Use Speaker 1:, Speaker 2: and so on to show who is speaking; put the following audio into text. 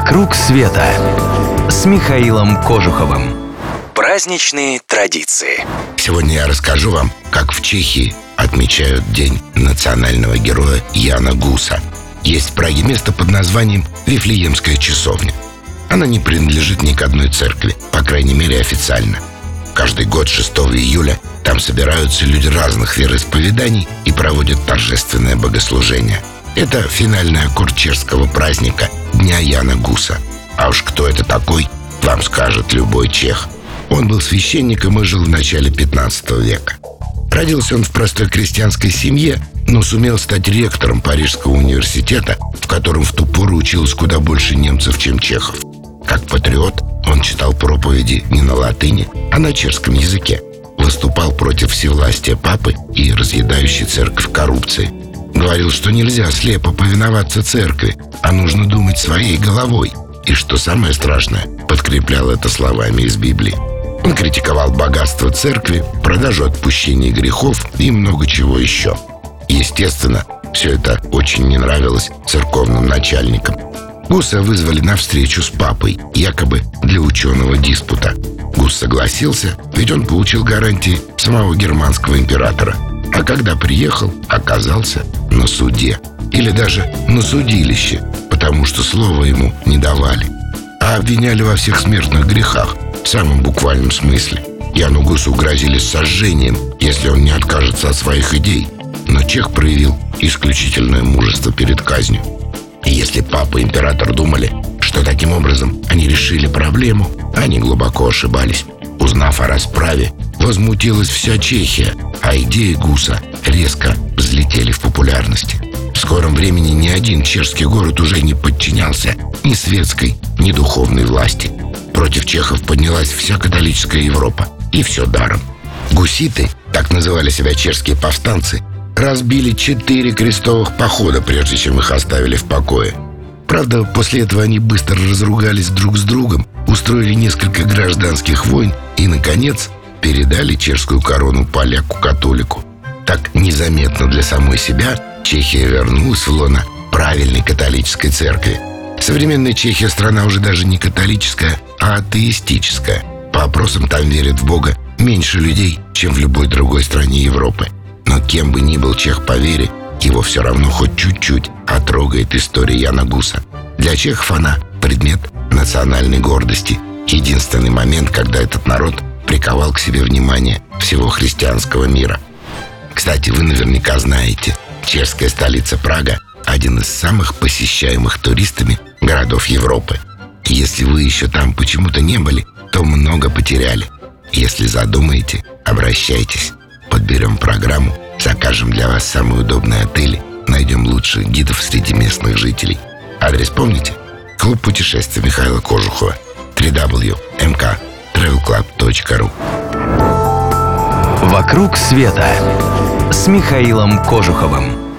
Speaker 1: «Вокруг света» с Михаилом Кожуховым. Праздничные традиции.
Speaker 2: Сегодня я расскажу вам, как в Чехии отмечают День национального героя Яна Гуса. Есть в Праге место под названием Вифлеемская часовня. Она не принадлежит ни к одной церкви, по крайней мере официально. Каждый год 6 июля там собираются люди разных вероисповеданий и проводят торжественное богослужение. Это финальный аккорд чешского праздника Дня Яна Гуса. А уж кто это такой, вам скажет любой чех. Он был священником и жил в начале 15 века. Родился он в простой крестьянской семье, но сумел стать ректором Парижского университета, в котором в ту пору училось куда больше немцев, чем чехов. Как патриот, он читал проповеди не на латыни, а на чешском языке. Выступал против всевластия папы и разъедающей церковь коррупции. Говорил, что нельзя слепо повиноваться церкви, а нужно думать своей головой. И что самое страшное, подкреплял это словами из Библии. Он критиковал богатство церкви, продажу отпущения грехов и много чего еще. Естественно, все это очень не нравилось церковным начальникам. Гуса вызвали на встречу с папой, якобы для ученого диспута. Гус согласился, ведь он получил гарантии самого германского императора. А когда приехал, оказался на суде. Или даже на судилище, потому что слова ему не давали. А обвиняли во всех смертных грехах, в самом буквальном смысле. Яну Гусу грозили сожжением, если он не откажется от своих идей. Но Чех проявил исключительное мужество перед казнью. И если папа и император думали, что таким образом они решили проблему, они глубоко ошибались. Узнав о расправе, возмутилась вся Чехия, а идеи Гуса резко взлетели в популярности. В скором времени ни один чешский город уже не подчинялся ни светской, ни духовной власти. Против чехов поднялась вся католическая Европа. И все даром. Гуситы, так называли себя чешские повстанцы, разбили четыре крестовых похода, прежде чем их оставили в покое. Правда, после этого они быстро разругались друг с другом, устроили несколько гражданских войн и, наконец, передали чешскую корону поляку-католику. Так незаметно для самой себя Чехия вернулась в лоно правильной католической церкви. Современная Чехия страна уже даже не католическая, а атеистическая. По опросам там верят в Бога меньше людей, чем в любой другой стране Европы. Но кем бы ни был чех по вере, его все равно хоть чуть-чуть отрогает история Яна Гуса. Для чехов она предмет национальной гордости. Единственный момент, когда этот народ приковал к себе внимание всего христианского мира. Кстати, вы наверняка знаете, чешская столица Прага – один из самых посещаемых туристами городов Европы. Если вы еще там почему-то не были, то много потеряли. Если задумаете, обращайтесь. Подберем программу, закажем для вас самые удобные отели, найдем лучших гидов среди местных жителей. Адрес помните? Клуб путешествий Михаила Кожухова. www.mk.travelclub.ru
Speaker 1: «Вокруг света» с Михаилом Кожуховым.